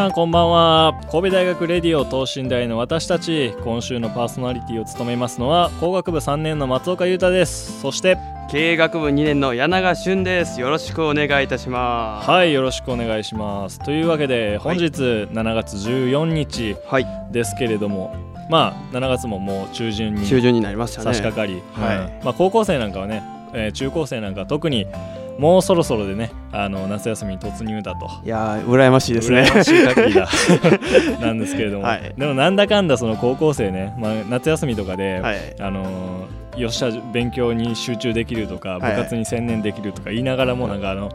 さんこんばんは。神戸大学レディオ等身大の私たち。今週のパーソナリティを務めますのは工学部3年の松岡裕太です。そして経営学部2年の柳川俊です。よろしくお願いいたします。はいよろしくお願いします。というわけで本日7月14日ですけれども、はい、まあ7月ももう中旬に中旬になりましたね。差し掛かり、はい、まあ、高校生なんかはね、えー、中高生なんか特にもうそろそろでねあの夏休みに突入だと。いや羨ましいですね。羨ましい限りだ。なんですけれども、はい、でもなんだかんだその高校生ね、まあ、夏休みとかで、はい、あのよっしゃ勉強に集中できるとか部活に専念できるとか言いながらもなんかあの、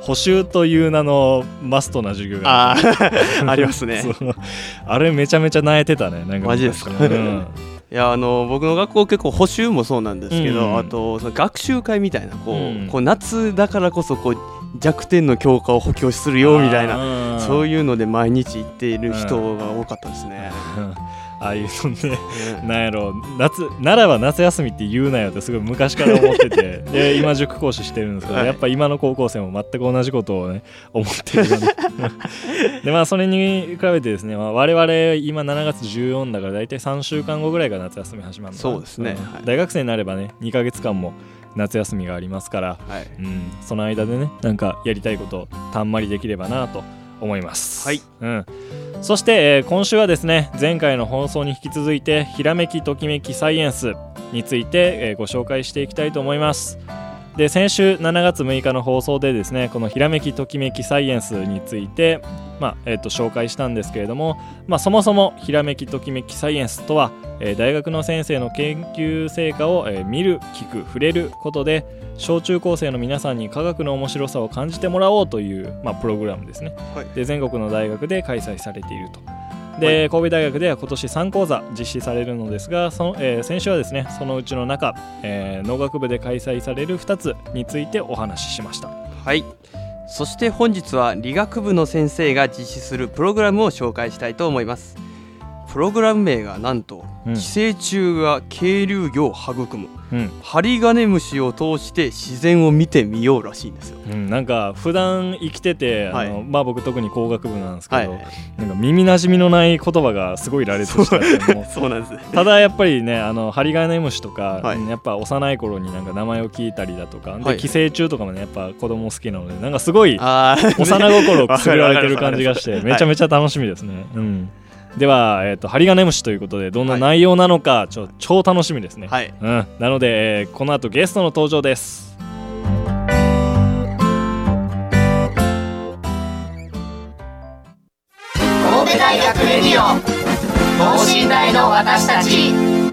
補習という名のマストな授業があ ありますね。あれめちゃめちゃ泣いてたねなんかマジですか、うんいやあの僕の学校結構補習もそうなんですけど、うん、あとその学習会みたいなこう、うん、こう夏だからこそこう弱点の強化を補強するよみたいなそういうので毎日行っている人が多かったですね。ああいうのね、なんやろ夏奈良は夏休みって言うなよってすごい昔から思ってて。で今塾講師してるんですけど、はい、やっぱ今の高校生も全く同じことをね思ってるの ででまあそれに比べてですね、まあ、我々今7月14だから大体3週間後ぐらいが夏休み始まるのそうですね、はい、大学生になればね2か月間も夏休みがありますから、はい。うん、その間でねなんかやりたいことたんまりできればなと思います。はい、うん。そして、えー、今週はですね前回の放送に引き続いてひらめきときめきサイエンスについて、えー、ご紹介していきたいと思いますで先週7月6日の放送でですねこのひらめきときめきサイエンスについて、まあえーと、紹介したんですけれども、まあ、そもそもひらめきときめきサイエンスとは、えー、大学の先生の研究成果を、えー、見る聞く触れることで小中高生の皆さんに科学の面白さを感じてもらおうという、まあ、プログラムですね、はい、で全国の大学で開催されているとで、神戸大学では今年3講座実施されるのですがその、えー、先週はですねそのうちの中、えー、農学部で開催される2つについてお話ししました。はい。そして本日は理学部の先生が実施するプログラムを紹介したいと思いますプログラム名がなんと、うん、寄生虫が渓流魚を育む、うん、ハリガネムシを通して自然を見てみようらしいんですよ、うん、なんか普段生きてて、はい、あのまあ僕特に工学部なんですけど、はい、なんか耳なじみのない言葉がすごい羅列してそう。なんです。ただやっぱりねあのハリガネムシとか、はい、やっぱ幼い頃になんか名前を聞いたりだとか、で寄生虫とかもねやっぱ子供好きなのでなんかすごい幼心をくすぐられてる感じがして めちゃめちゃ楽しみですね、うんでは、えーと、ハリガネムシということでどんな内容なのか、はい、ちょ超楽しみですね、はい、うん、なので、えー、この後ゲストの登場です。神戸大学レディオ等身大の私たち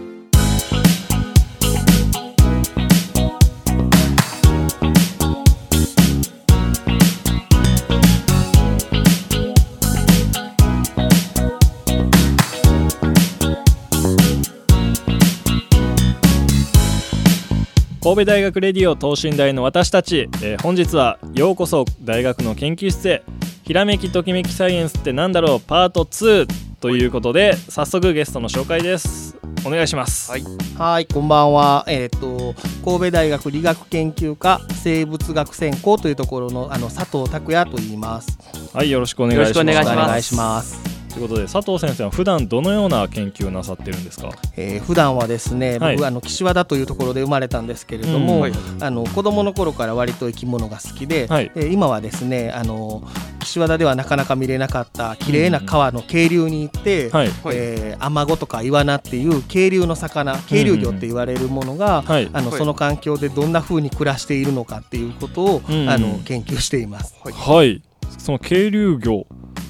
神戸大学レディオ等身大の私たち、えー、本日はようこそ大学の研究室へ。ひらめきときめきサイエンスってなんだろう？パート2ということで早速ゲストの紹介です。お願いします。はい。はいこんばんは。えっ、ー、と神戸大学理学研究科生物学専攻というところのあの佐藤拓也と言います。はいよろしくお願いします。お願いしますということで佐藤先生は普段どのような研究をなさってるんですか、えー、普段はですね、はい、僕あの岸和田というところで生まれたんですけれども、うんはい、あの子供の頃から割と生き物が好きで、はい、えー、今はですねあの岸和田ではなかなか見れなかった綺麗な川の渓流に行って、うん、えー、アマゴとかイワナっていう渓流の魚渓流魚って言われるものが、うんうん、あのその環境でどんな風に暮らしているのかっていうことを、うん、あの研究しています。はい、その渓流魚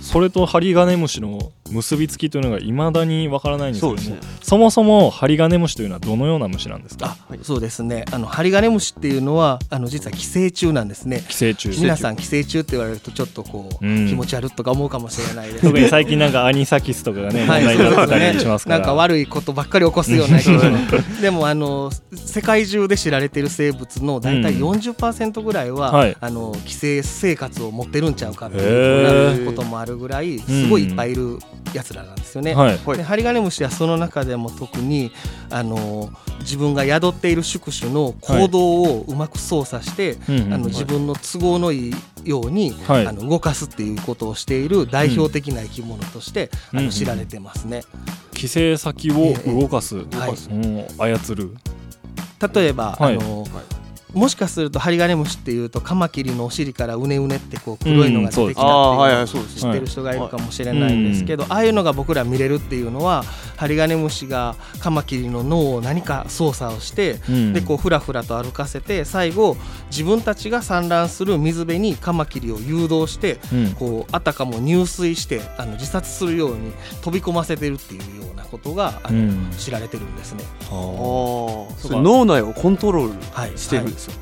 それとハリガネムシの結びつきというのがいまだにわからないんですけども、ね、そもそもハリガネムシというのはどのような虫なんですか、はい、そうですね。あのハリガネムシっていうのはあの実は寄生虫なんですね。寄生虫。皆さん寄生虫って言われるとちょっとこう、うん、気持ち悪いとか思うかもしれないです、特に最近なんかアニサキスとかがね、はい、問題になったりしますから、なんか悪いことばっかり起こすようなでもあの世界中で知られている生物の大体40%ぐらいは、うんはい、あの寄生生活を持ってるんちゃうかっていうこともあるぐらいすごいいっぱいいるやつらなんですよね。はい、でハリガネムシはその中でも特にあの自分が宿っている宿主の行動をうまく操作して、はい、あの自分の都合のいいように、はい、あの動かすっていうことをしている代表的な生き物として、うん、あの知られてますね。寄生先を動かす、えー、動かす、はい、操る。例えば、あのもしかするとハリガネムシっていうとカマキリのお尻からうねうねってこう黒いのが出てきたっていう知ってる人がいるかもしれないんですけどああいうのが僕ら見れるっていうのはハリガネムシがカマキリの脳を何か操作をしてでこうふらふらと歩かせて最後自分たちが産卵する水辺にカマキリを誘導してこうあたかも入水してあの自殺するように飛び込ませてるっていうようなことがあの知られてるんですね。脳内をコントロールしてるんですよ、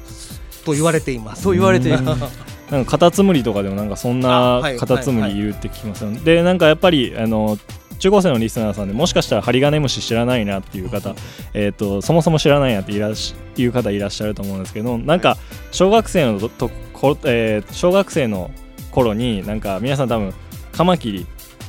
と言われています。と言われています。なんかカタツムリとかでもなんかそんなカタツムリい。るって聞きますよね。でなんかやっぱりあの中高生のリスナーさんでもしかしたらハリガネムシ知らないなっていう方、えーと、そもそも知らないなっていらしいう方いらっしゃると思うんですけどなんか小学生のとこ、えー、小学生の頃になんか皆さん多分カマキリ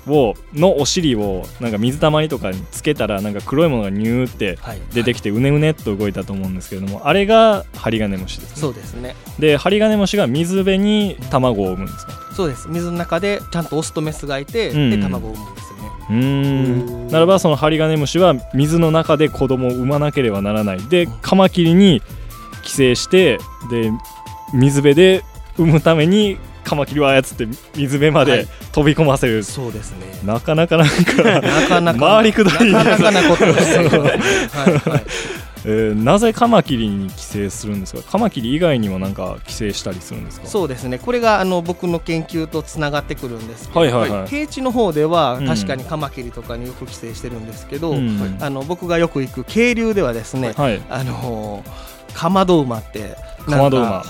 をのお尻をなんか水たまりとかにつけたらなんか黒いものがニューって出てきてうねうねっと動いたと思うんですけれどもあれがハリガネムシです、ね、そうですね。でハリガネムシが水辺に卵を産むんですか？そうです。水の中でちゃんとオスとメスがいて、うん、で卵を産むんですよね。うん。ならばそのハリガネムシは水の中で子供を産まなければならない。でカマキリに寄生してで水辺で産むためにカマキリを操って水辺まで飛び込ませる、はい、そうですね。なかなかなんかなかなか回りくどい。なかなかなことです はい、はい。えー、なぜカマキリに寄生するんですか？カマキリ以外にもなんか寄生したりするんですか？そうですね。これがあの僕の研究とつながってくるんですけど、はいはいはい、平地の方では確かにカマキリとかによく寄生してるんですけど、うん、あの僕がよく行く渓流ではですね、はい、あのかまど馬ってかまど馬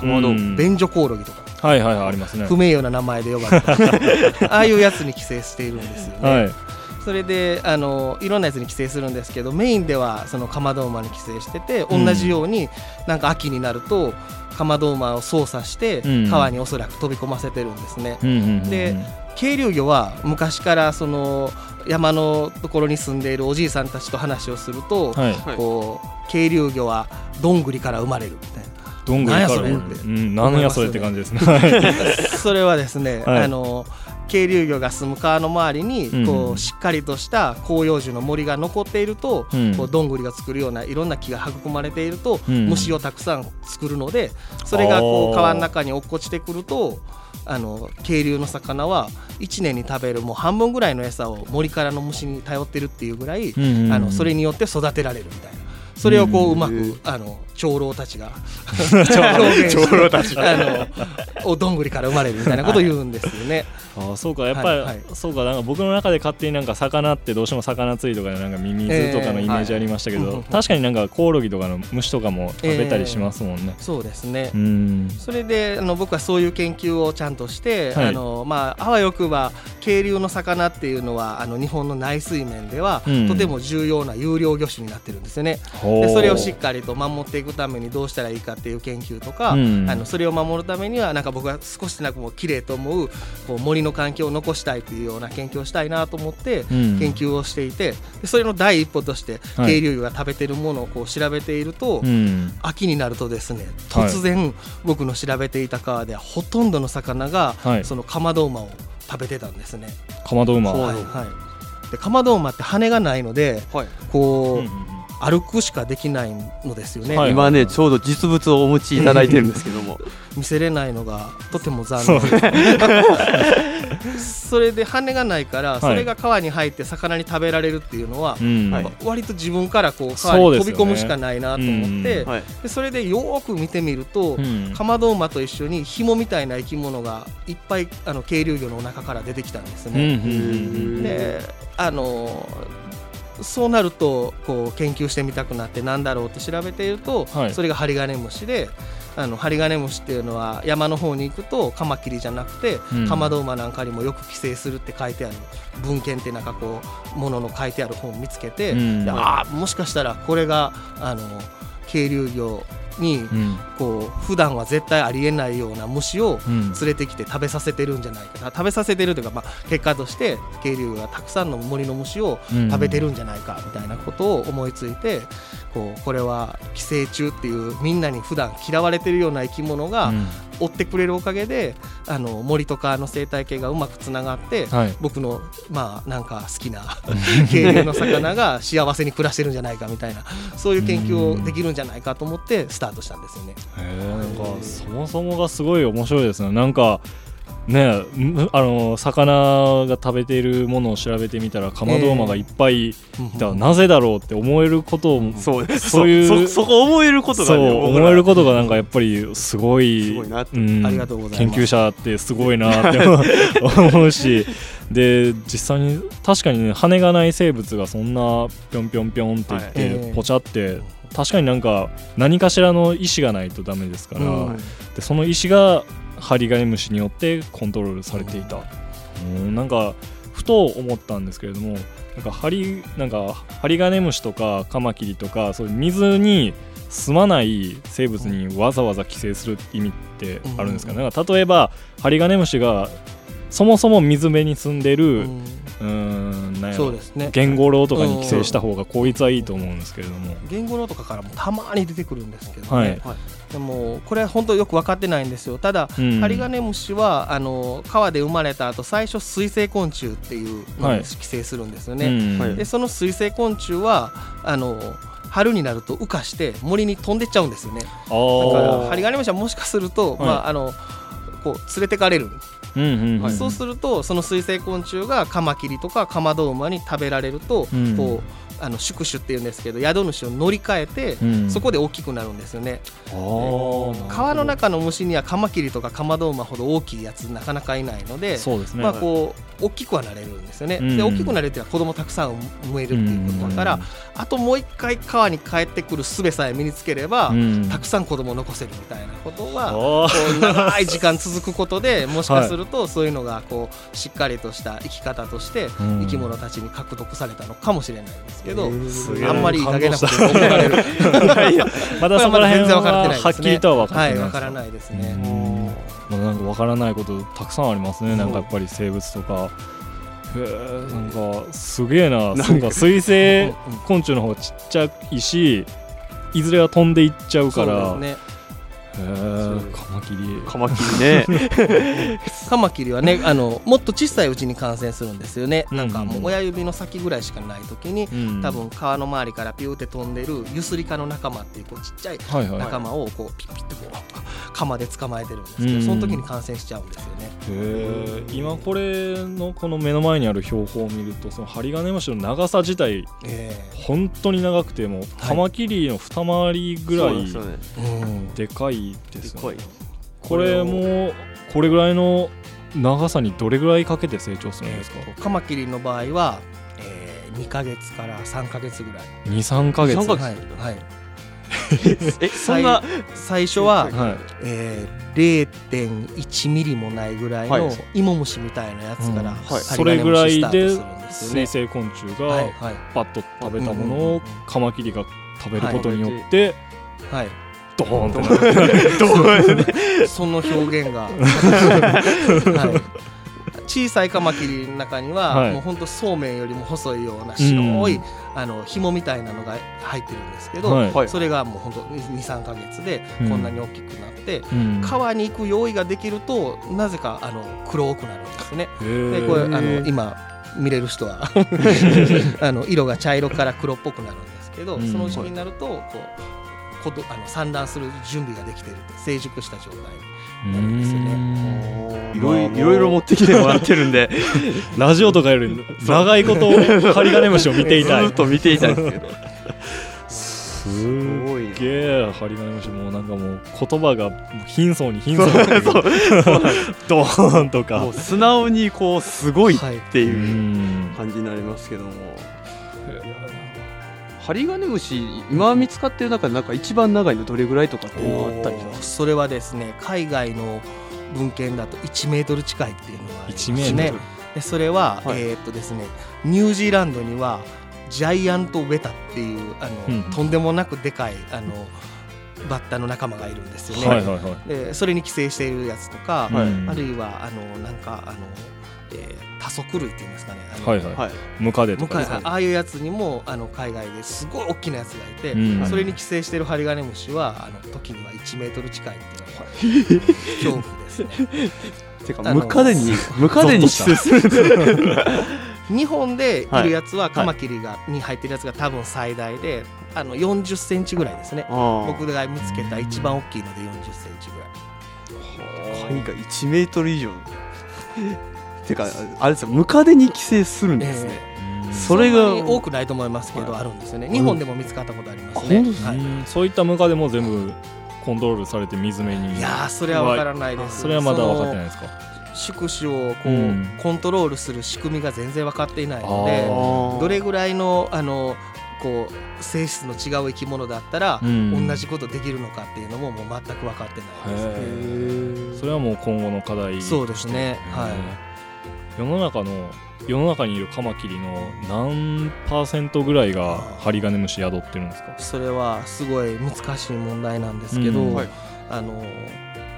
便所コオロギとか。はいはいありますね。不名誉な名前で呼ばれて。ああいうやつに寄生しているんですよね、はい、それであのいろんなやつに寄生するんですけどメインではそのかまど馬に寄生してて同じように、なんか秋になるとかまど馬を操作して川におそらく飛び込ませてるんですね、で渓流魚は昔からその山のところに住んでいるおじいさんたちと話をすると、はい、こう渓流魚はどんぐりから生まれるみたいなどんぐりから何やそれ。って、うん、何やそれって感じですね。それはですね、はい、あの渓流魚が住む川の周りにこうしっかりとした広葉樹の森が残っていると、うん、こうどんぐりが作るようないろんな木が育まれていると、うん、虫をたくさん作るのでそれがこう川の中に落っこちてくるとあの渓流の魚は1年に食べるもう半分ぐらいの餌を森からの虫に頼ってるっていうぐらい、うん、あのそれによって育てられるみたいな。それをこううまくあの長老たちが。長老。たちあのおどんぐりから生まれるみたいなことを言うんですよね。あそうかやっぱり、はいはい、そうかなんか僕の中で勝手になんか魚ってどうしても魚釣りとかでなんかミミズとかのイメージありましたけど、えー。はい、確かになんかコオロギとかの虫とかも食べたりしますもんね。えー、そうですね。うん。それであの僕はそういう研究をちゃんとして、はい、あのまああわよくば渓流の魚っていうのはあの日本の内水面では、うん、とても重要な有料魚種になってるんですよね。でそれをしっかりと守っていくためにどうしたらいいかっていう研究とか、うん、あのそれを守るためにはなんか僕は少しなくも綺麗と思うこう森の環境を残したいというような研究をしたいなと思って研究をしていて、でそれの第一歩として渓流魚が食べてるものをこう調べていると、はい、秋になるとですね突然僕の調べていた川ではほとんどの魚が、そのかまど馬を食べてたんですね。かまど馬はい、はい、でかまど馬って羽がないので、はい、こう、うんうん歩くしかできないのですよね、はい、今ねちょうど実物をお持ちいただいてるんですけども。見せれないのがとても残念。そ れで羽がないからそれが川に入って魚に食べられるっていうのは、はい、割と自分からこう川に飛び込むしかないなと思って、ねでそれでよく見てみると、カマドウマと一緒に紐みたいな生き物がいっぱいあの渓流魚の中から出てきたんですね。であのそうなるとこう研究してみたくなってなんだろうって調べていると、はい、それがハリガネムシであのハリガネムシっていうのは山の方に行くとカマキリじゃなくて、うん、カマドウマなんかにもよく寄生するって書いてある。文献ってなんかこうものの書いてある本を見つけて、うん、ああもしかしたらこれがあの渓流魚に、こう普段は絶対ありえないような虫を連れてきて食べさせてるんじゃないかな、食べさせてるというか、まあ、結果として渓流がたくさんの森の虫を食べてるんじゃないかみたいなことを思いついてこうこれは寄生虫っていうみんなに普段嫌われてるような生き物が追ってくれるおかげであの森とかの生態系がうまくつながって、はい、僕のまあなんか好きな 渓流の魚が幸せに暮らしてるんじゃないかみたいなそういう研究をできるんじゃないかと思ってスタートしたんですよね。へなんかそもそもがすごい面白いですね。なんかねあの魚が食べているものを調べてみたらカマドウマがいっぱいいた、えー、なぜだろうって思えることをそうそういうそこ思えることが、ね、思えることがなんかやっぱりすごいうん、ありがとうございます。研究者ってすごいなって思うし。で実際に確かにね羽がない生物がそんなぴょんぴょんぴょんっていって、はい、ポチャって確かになんか何かしらの意志がないとダメですから、うん、でその意志がハリガネムシによってコントロールされていた、うん、なんかふと思ったんですけれどもなんかハリなんかハリガネムシとかカマキリとかそういう水に住まない生物にわざわざ寄生する意味ってあるんですかね、うん、例えばハリガネムシがそもそも水辺に住んでる、うん。うんなんそうですね。言語楼とかに寄生した方が効率はいいと思うんですけれども。言語楼とかからもたまに出てくるんですけどね、はい、でもこれは本当よく分かってないんですよ。ただ、うん、ハリガネムシはあの川で生まれた後最初水生昆虫っていうのに寄生するんですよね、はい、でその水生昆虫はあの春になると羽化して森に飛んでっちゃうんですよね。だからハリガネムシはもしかすると、はい、まああのこう連れてかれるうんうんそうするとその水生昆虫がカマキリとかカマドウマに食べられると、うん、こうあの宿主っていうんですけど宿主を乗り換えて、うん、そこで大きくなるんですよね。川の中の虫にはカマキリとかカマドウマほど大きいやつなかなかいないのでそうですね、まあ、こう大きくはなれるんですよね、うん、で大きくなれるっていうのは子供たくさん産めるっていうことだから、うん、あともう一回川に帰ってくる術さえ身につければ、たくさん子供を残せるみたいなことは長い時間続くことでもしかするとそういうのがこうしっかりとした生き方として生き物たちに獲得されたのかもしれないですけど、あんまりいい加減なこと怒られるまだそこら辺ははっきりとは分かはいからないですね。まあなんか分からないことたくさんありますね。なんかやっぱり生物とか。なんかすげえな。なんか。水生昆虫の方がちっちゃいしいずれは飛んでいっちゃうから。ねカマキリ。カマキリね。カマキリはねあのもっと小さいうちに感染するんですよね、なんかもう親指の先ぐらいしかない時に、うん、多分川の周りからピューって飛んでるユスリカの仲間っていうこうちっちゃい仲間をこうピッピッとこう鎌で捕まえてるんですけど、その時に感染しちゃうんですよね。へ今これのこの目の前にある標本を見るとそのハリガネムシの長さ自体、えー、本当に長くてもカマキリの二回りぐらいでかいですよね。これもこれぐらいの長さにどれぐらいかけて成長するんですか、えー、カマキリの場合は、えー、2か月から3か月ぐらい。23か月？はい、はい。えそんな？最初は、はい、えー、0.1ミリもないぐらいの芋虫みたいなやつから、はい、それぐらいで水生昆虫がパッと食べたものをカマキリが食べることによって、はい、ドーンとその表現が、はい、小さいカマキリの中には、はい、もう本当そうめんよりも細いような白い、うん、あの紐みたいなのが入ってるんですけど、はい、それがもう本当23か月でこんなに大きくなって、うん、川に行く用意ができるとなぜかあの黒くなるんですね。でこれあの今見れる人は あの色が茶色から黒っぽくなるんですけど、その時期になるとこうあの産卵する準備ができてる成熟した状態になるんですよね。いろいろいろ持ってきてもらってるんで ラジオとかより長いことハリガネムシを見ていたい。ずっと見ていたいですけど。すごい。げえハリガネムシもうなんかもう言葉が貧相に貧相に。ドーンとか。素直にこうすごいっていう感じになりますけども、ハリガネムシ今見つかってる中でなんか一番長いのどれぐらいとかっていうのがあったりします？それはですね海外の文献だと1メートル近いっていうのがありますね。でそれは、はい、えー、っとですねニュージーランドにはジャイアントウェタっていうあの、うん、とんでもなくでかいあのバッタの仲間がいるんですよね。でそれに寄生しているやつとか、はい、あるいはあのなんかあの、えー、多足類っていうんですかね。あはいはい、ムカデとか、ああいうやつにもあの海外ですごい大きなやつがいて、うん、それに寄生しているハリガネムシはあの時には1メートル近いっていうのが 恐怖ですね。てかムカデにムカデに寄生する日本でいるやつはカマキリが、に入ってるやつが多分最大であの40センチぐらいですね。僕が見つけた一番大きいので40センチぐらい。貝が1メートル以上てかあれですよムカデに寄生するんですね、えー、それが多くないと思いますけど、あるんですよね。日本でも見つかったことありますね、はい、そういったムカデも全部コントロールされて水辺にいやそれは分からないです。それはまだ分かってないですか？宿主をこう、うん、コントロールする仕組みが全然分かっていないのでどれぐらいのあのこう性質の違う生き物だったら、うん、同じことできるのかっていうのももう全く分かってないですね。それはもう今後の課題そうですね、はい、世の中の世の中にいるカマキリの何パーセントぐらいがハリガネムシ宿ってるんですか？それはすごい難しい問題なんですけど、うん。はい、あの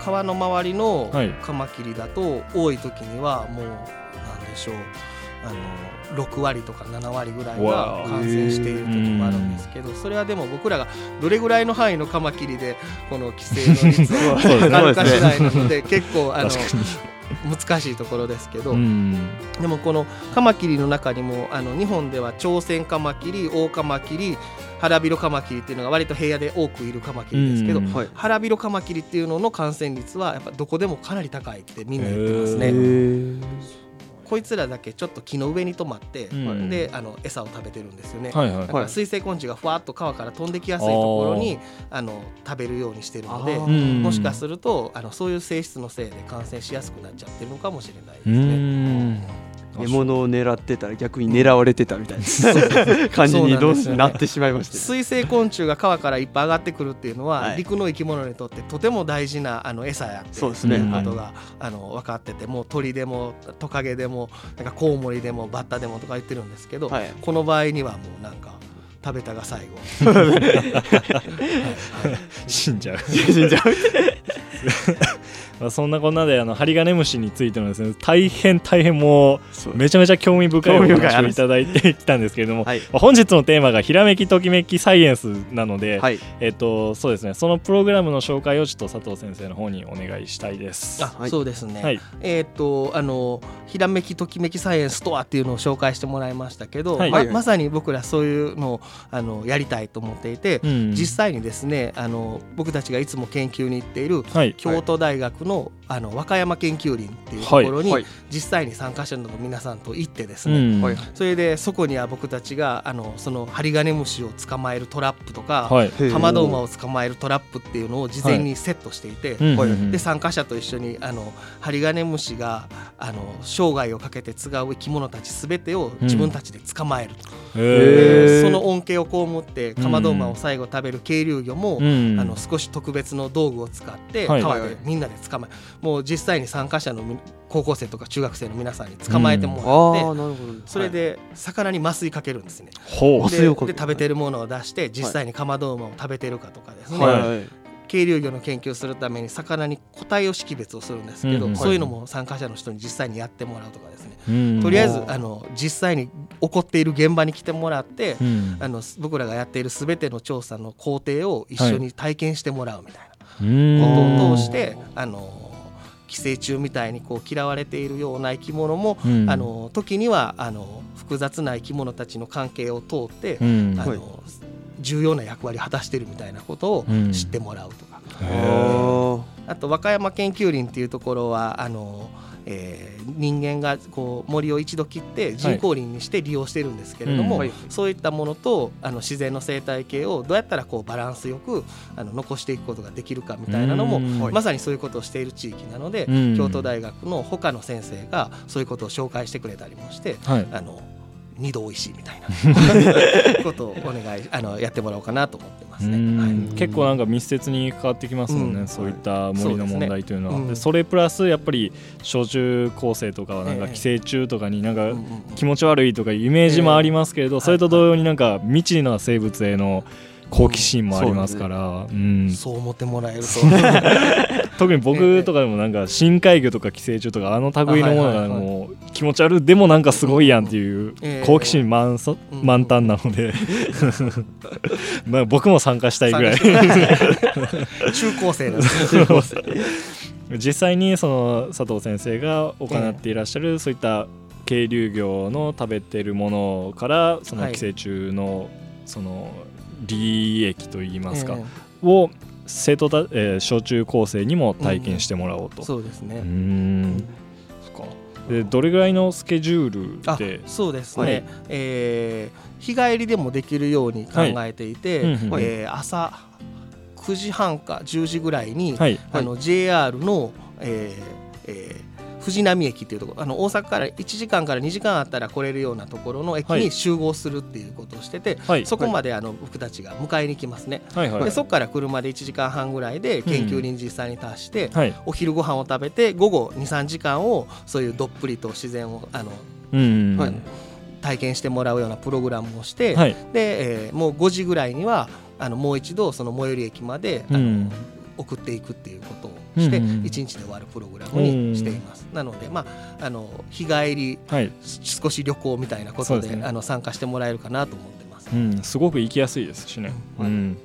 川の周りのカマキリだと多い時にはもうなんでしょう。あの6割とか7割ぐらいが感染している時もあるんですけどそれはでも僕らがどれぐらいの範囲のカマキリでこの規制の率を測るか次第なので結構あの難しいところですけど、でもこのカマキリの中にもあの日本では朝鮮カマキリオオカマキリ腹広カマキリっていうのが割と平野で多くいるカマキリですけど、はい、腹広カマキリっていうのの感染率はやっぱどこでもかなり高いってみんな言ってますね。こいつらだけちょっと木の上に止まって、うん、であの餌を食べてるんですよね、はいはい、だから水生昆虫がふわっと川から飛んできやすいところにあの食べるようにしてるのでもしかするとあのそういう性質のせいで感染しやすくなっちゃってるのかもしれないですね。獲物を狙ってたら逆に狙われてたみたいな。感じにどうし、なってしまいました、ね、水生昆虫が川からいっぱい上がってくるっていうのは、はい、陸の生き物にとってとても大事なあの餌やってそうですね。いうことが、はい、あの分かっててもう鳥でもトカゲでもなんかコウモリでもバッタでもとか言ってるんですけど、はい、この場合にはもうなんか食べたが最後。死んじゃう。死んじゃう まあ、そんなこんなであのハリガネムシについてのですね大変大変もうめちゃめちゃ興味深いお話をいただいてきたんですけれども、はい、本日のテーマがひらめきときめきサイエンスなので、はい、えっとそうですねそのプログラムの紹介をちょっと佐藤先生の方にお願いしたいです。あ、はい、そうですね。はい、えー、っとあのひらめきときめきサイエンスとはっていうのを紹介してもらいましたけど、ままさに僕らそういうのをあのやりたいと思っていて、うん、実際にですねあの僕たちがいつも研究に行っている京都大学のあの和歌山研究林っていうところに、実際に参加者の皆さんと行ってですね、それでそこには僕たちがあのそのハリガネムシを捕まえるトラップとか、はい、ハマドウマを捕まえるトラップっていうのを事前にセットしていて、で参加者と一緒にあのハリガネムシがあの生涯をかけて使う生き物たちすべてを自分たちで捕まえると、うん、その恩恵を被ってカマドウマを最後食べる渓流魚も、うん、あの少し特別の道具を使って川でみんなで捕まえる、もう実際に参加者の高校生とか中学生の皆さんに捕まえてもらって、うん、それで魚に麻酔かけるんですね。でで食べてるものを出して実際にカマドウマを食べてるかとかですね、はい。渓流魚の研究するために魚に個体を識別をするんですけど、うん、そういうのも参加者の人に実際にやってもらうとかですね、うん、とりあえずあの実際に起こっている現場に来てもらって、うん、あの僕らがやっているすべての調査の工程を一緒に体験してもらうみたいなことを通して、あの寄生虫みたいにこう嫌われているような生き物も、うん、あの時にはあの複雑な生き物たちの関係を通って、うん、あの、はい。重要な役割を果たしてるみたいなことを知ってもらうとか、あと和歌山研究林っていうところはあのえー、人間がこう森を一度切って人工林にして利用してるんですけれども、はいうん、そういったものとあの自然の生態系をどうやったらこうバランスよくあの残していくことができるかみたいなのも、まさにそういうことをしている地域なので、京都大学の他の先生がそういうことを紹介してくれたりもして、はい、あの二度おいしいみたいな。ことをお願いあのやってもらおうかなと思ってますね、はい、結構なんか密接に関わってきますもんね、うん、そういった森の問題というのは。そ、ね。うん、それプラスやっぱり小中高生とかはなんか寄生虫とかになんか気持ち悪いとかイメージもありますけれど、それと同様になんか未知な生物への好奇心もありますから、うん、そう思ってもらえると。特に僕とかでもなんか深海魚とか寄生虫とかあの類のものがもう気持ち悪い。でもなんかすごいやんっていう好奇心満満タンなので。まあ僕も参加したいぐらい。中高生なんで。す。実際にその佐藤先生が行っていらっしゃるそういった渓流魚の食べてるものからその寄生虫のその利益といいますか、えー、を生徒た、えー、小中高生にも体験してもらおうと、うん、そうですね。うん。でどれぐらいのスケジュールで？そうですね、はい、えー、日帰りでもできるように考えていて、はい、えー、朝9時半か10時ぐらいに、はい、あの JR の、えーえー、藤波駅っていうところあの大阪から1時間から2時間あったら来れるようなところの駅に集合するっていうことをしてて、はい、そこまであの僕たちが迎えに行きますね、はいはい、でそこから車で1時間半ぐらいで研究林実際に達して、うん、お昼ご飯を食べて午後23時間をそういうどっぷりと自然をあの、うんはい、体験してもらうようなプログラムをして、はい、でえー、もう5時ぐらいにはあのもう一度その最寄り駅まであの、送っていくっていうことをして1日で終わるプログラムにしています。なので、まあ、あの日帰り、はい、少し旅行みたいなことで、ね、あの参加してもらえるかなと思ってます。うん、すごく行きやすいですしね。うん、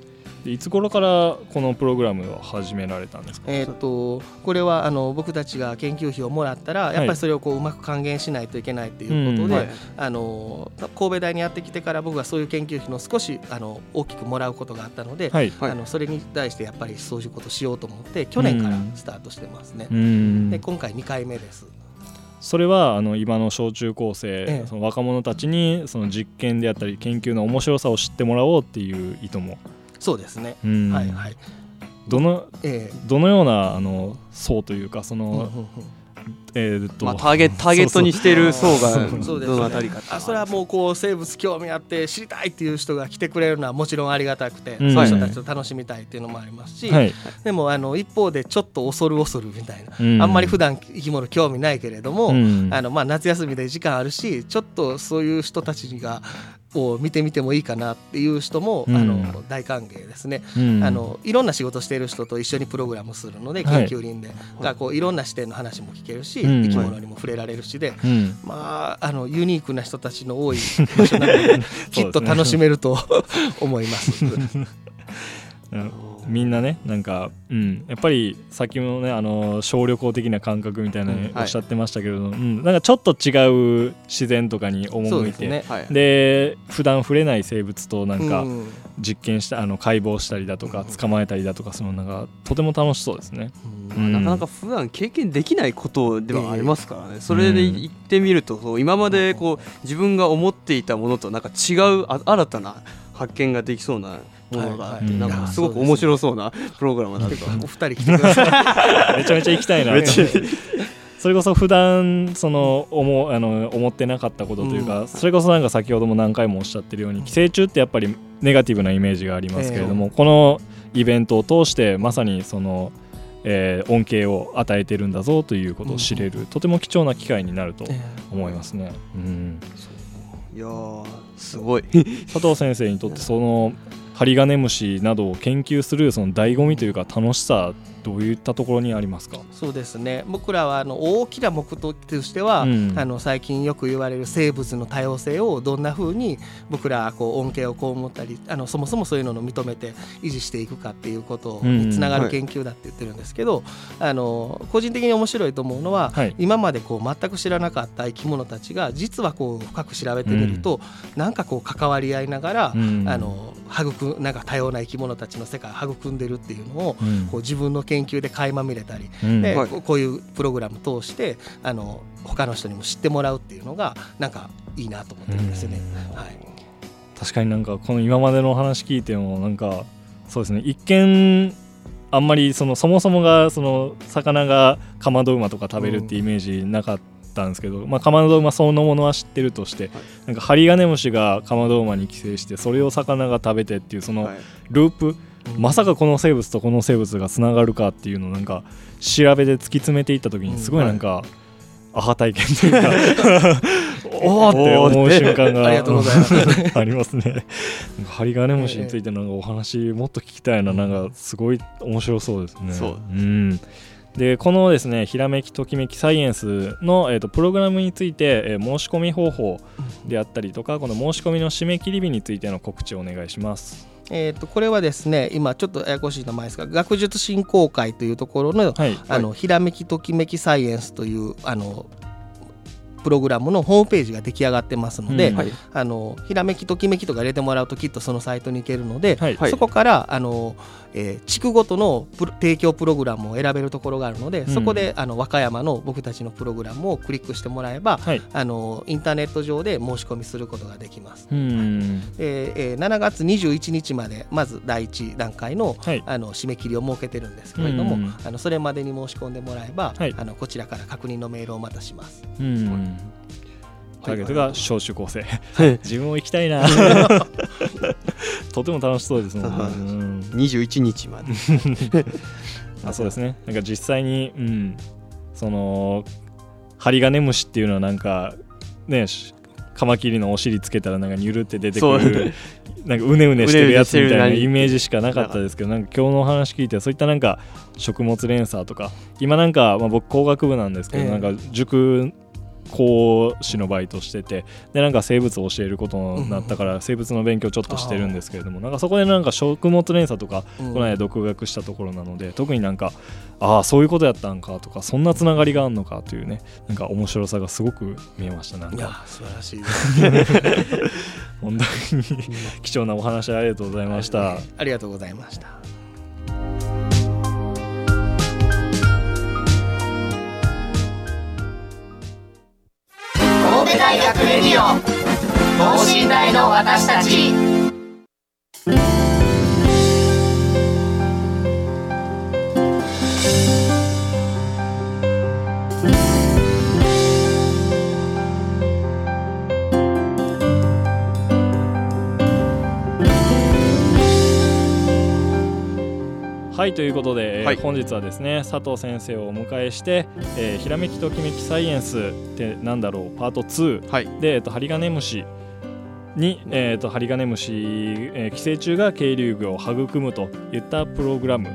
いつ頃からこのプログラムを始められたんですか、えー、とこれはあの僕たちが研究費をもらったらやっぱりそれをこううまく還元しないといけないということで、はい、あの神戸大にやってきてから僕はそういう研究費の少しあの大きくもらうことがあったので、はい、あのそれに対してやっぱりそういうことをしようと思って去年からスタートしてますね。で今回2回目です。それはあの今の小中高生、ええ、その若者たちにその実験であったり研究の面白さを知ってもらおうっていう意図もそうですね、はいはい。どの、えー、どのようなあの層というかその、えーとまあ、ターゲターゲットにしている層がどのあたりか。あそれはもうこう生物興味あって知りたいっていう人が来てくれるのはもちろんありがたくて、うん、そういう人たちと楽しみたいっていうのもありますし、はい、でもあの一方でちょっと恐る恐るみたいな、うん、あんまり普段生き物興味ないけれども、うん、あのまあ夏休みで時間あるしちょっとそういう人たちがを見てみてもいいかなっていう人も、うん、あの大歓迎ですね、うん、あのいろんな仕事している人と一緒にプログラムするので研究林で、はい、がこういろんな視点の話も聞けるし、うん、生き物にも触れられるしで、まああのユニークな人たちの多い 場所なのできっと楽しめると思います。みんなねなんか、うん、やっぱり先もねあの小旅行的な感覚みたいなおっしゃってましたけれど、うん、はいうん、なんかちょっと違う自然とかに赴いてで,、ね。はい、で普段触れない生物となんか実験したあの解剖したりだとか捕まえたりだとかそのなんかとても楽しそうですね、うん、なかなか普段経験できないことではありますからね、それで行ってみると今までこう自分が思っていたものとなんか違う新たな発見ができそうなものがあって、なんかすごく面白そうなプログラムだとお二人来てください。めちゃめちゃ行きたいなそれこそ普段その思あの思ってなかったことというか、うん、それこそなんか先ほども何回もおっしゃってるように寄生虫ってやっぱりネガティブなイメージがありますけれども、えー、このイベントを通してまさにその、えー、恩恵を与えてるんだぞということを知れる、うん、とても貴重な機会になると思いますね。えー、う。んいやすごい。佐藤先生にとってそのハリガネムシなどを研究するその醍醐味というか楽しさどういったところにありますか？そうですね。僕らはあの大きな目的としては、うん、あの最近よく言われる生物の多様性をどんなふうに僕らこう恩恵を被ったりあのそもそもそういうのを認めて維持していくかっていうことにつながる研究だって言ってるんですけど、うんはい、あの個人的に面白いと思うのは、はい、今までこう全く知らなかった生き物たちが実はこう深く調べてみると、うん、なんかこう関わり合いながら、あの育なんか多様な生き物たちの世界を育んでるっていうのを、うん、こう自分の研究で垣間見れたり、うん、で、こういうプログラム通してあの他の人にも知ってもらうっていうのがなんかいいなと思ってるんですよね。はい、確かになんかこの今までの話聞いてもなんかそうですね。一見あんまりそのそもそもがその魚がかまど馬とか食べるってイメージなかったんですけど、まあ、かまど馬そのものは知ってるとして、はい、なんかハリガネムシがかまど馬に寄生してそれを魚が食べてっていうそのループ、はい、まさかこの生物とこの生物がつながるかっていうのをなんか調べて突き詰めていった時にすごいなんか、はい。アハ体験というか おおって。思う瞬間があります。ね。ハリガネムシについてなんかお話もっと聞きたいな、なんかすごい面白そうですね。そう、うん、でこのですねひらめきときめきサイエンスの、えーと、プログラムについて、えー、申し込み方法であったりとかこの申し込みの締め切り日についての告知をお願いします。えーと、これはですね今ちょっとややこしい名前ですが学術振興会というところのはい、あのひらめきときめきサイエンスというあのプログラムのホームページが出来上がってますので、うん。はい、あのひらめきときめきとか入れてもらうときっとそのサイトに行けるので、はい、そこからあの、えー、地区ごとの提供プログラムを選べるところがあるので、うん、そこであの和歌山の僕たちのプログラムをクリックしてもらえば、はい、あのインターネット上で申し込みすることができます。うん、えー、7月21日までまず第一段階の,、あの締め切りを設けてるんですけれども、あのそれまでに申し込んでもらえば、あのこちらから確認のメールをまたします。うん。ターゲットが小中高生、自分も行きたいな とても楽しそうですもん、ね、21日まで。あそうですね。なんか実際に、うん、その針金虫っていうのはなんかねカマキリのお尻つけたらなんかニュルって出てくるなんかうねうねしてるやつみたいなイメージしかなかったですけどなんか今日のお話聞いてそういったなんか食物連鎖とか今なんか、まあ、僕工学部なんですけど、なんか塾講師のバイトしててでなんか生物を教えることになったから生物の勉強ちょっとしてるんですけれどもなんかそこでなんか食物連鎖とかこの間独学したところなので特になんかああそういうことやったんかとかそんなつながりがあるのかというねなんか面白さがすごく見えましたなんか。素晴らしい。本当に 貴重なお話ありがとうございました、ありがとうございました神戸大学レディオ等身大の私たち。はいということで、はい、本日はですね佐藤先生をお迎えして「えー、ひらめきときめきサイエンス」ってなんだろうパート2、はい、で、えーと、針金虫に、えーと、針金虫、えー、寄生虫が渓流魚を育むといったプログラム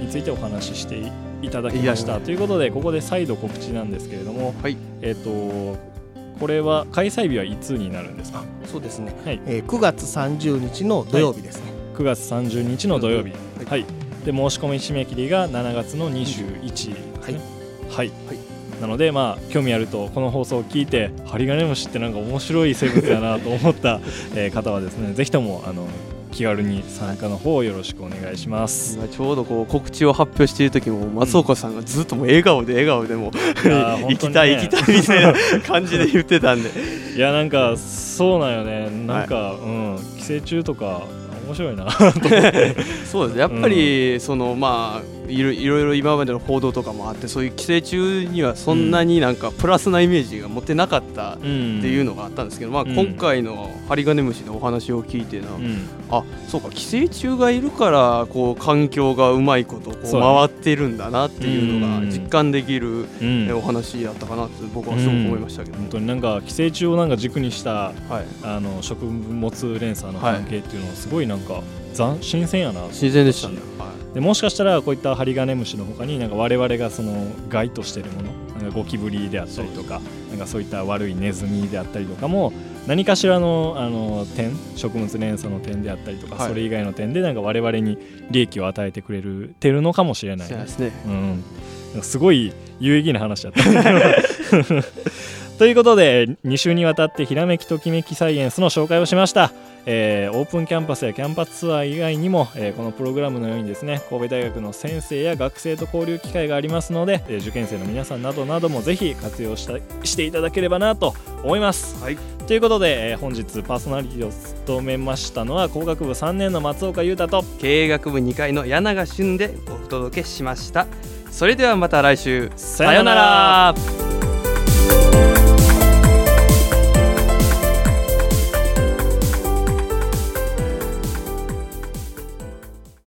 についてお話ししていただきました。ということでここで再度告知なんですけれども、はい、えっ、ー、とこれは開催日はいつになるんですか？そうですね、はい。えー、9月30日の土曜日ですね、はい、9月30日の土曜日、はい、はいで申し込み締め切りが7月の21日、ね、はい、はい、はい、なのでまあ興味あるとこの放送を聞いてハリガネムシってなんか面白い生物やなと思った、え方はですねぜひともあの気軽に参加の方よろしくお願いします。ちょうどこう告知を発表している時も松岡さんがずっともう笑顔で笑顔でも、うん、行きたい、行きたいみたいな感じで言ってたんで。いやなんかそうなんよね。なんか、はい、うん。寄生虫とか面白いな そうです。やっぱり、うん、そのまあいろいろ今までの報道とかもあってそういう寄生虫にはそんなになんかプラスなイメージが持てなかったっていうのがあったんですけど、まあ、今回のハリガネムシのお話を聞いてな、うん、あそうか寄生虫がいるからこう環境がうまいことこう回ってるんだなっていうのが実感できるお話だったかなって僕はすごく思いましたけど、本当になんか寄生虫をなんか軸にした、はい、あの食物連鎖の関係っていうのはすごいなんか、新鮮やな。新鮮でしたね、はいでもしかしたらこういったハリガネムシのほかになんか我々がその害としているものなんかゴキブリであったりとかなんかそういった悪いネズミであったりとかも何かしらのあの点食物連鎖の点であったりとか、はい、それ以外の点でなんか我々に利益を与えてくれるてるのかもしれない、ですね、うん、すごい有意義な話だった。ということで2週にわたってひらめきときめきサイエンスの紹介をしましたえー、オープンキャンパスやキャンパスツアー以外にも、えー、このプログラムのようにですね神戸大学の先生や学生と交流機会がありますので、えー、受験生の皆さんなどなどもぜひ活用したしていただければなと思います。はい、ということで、えー、本日パーソナリティを務めましたのは工学部3年の松岡裕太と経営学部2階の柳賀俊でお届けしました。それではまた来週さようなら